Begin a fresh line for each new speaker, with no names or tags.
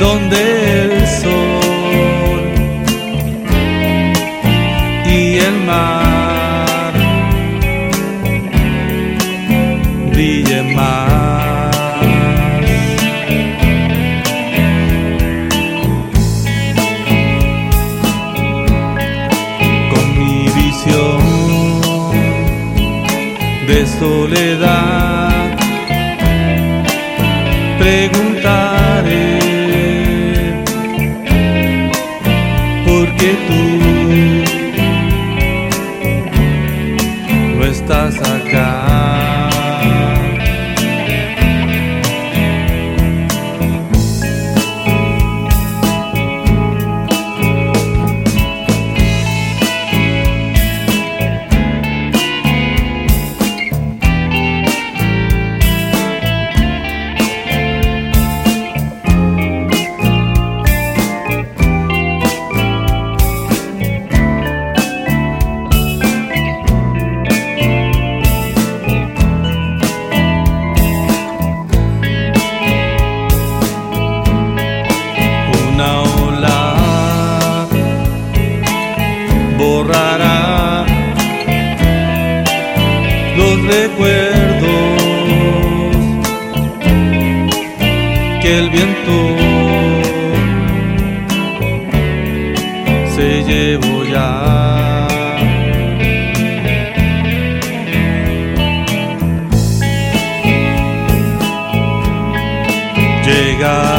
donde el sol y el mar brillen más. Con mi visión de soledad, tú no estás acá. borrará los recuerdos que el viento se llevó ya. llegar.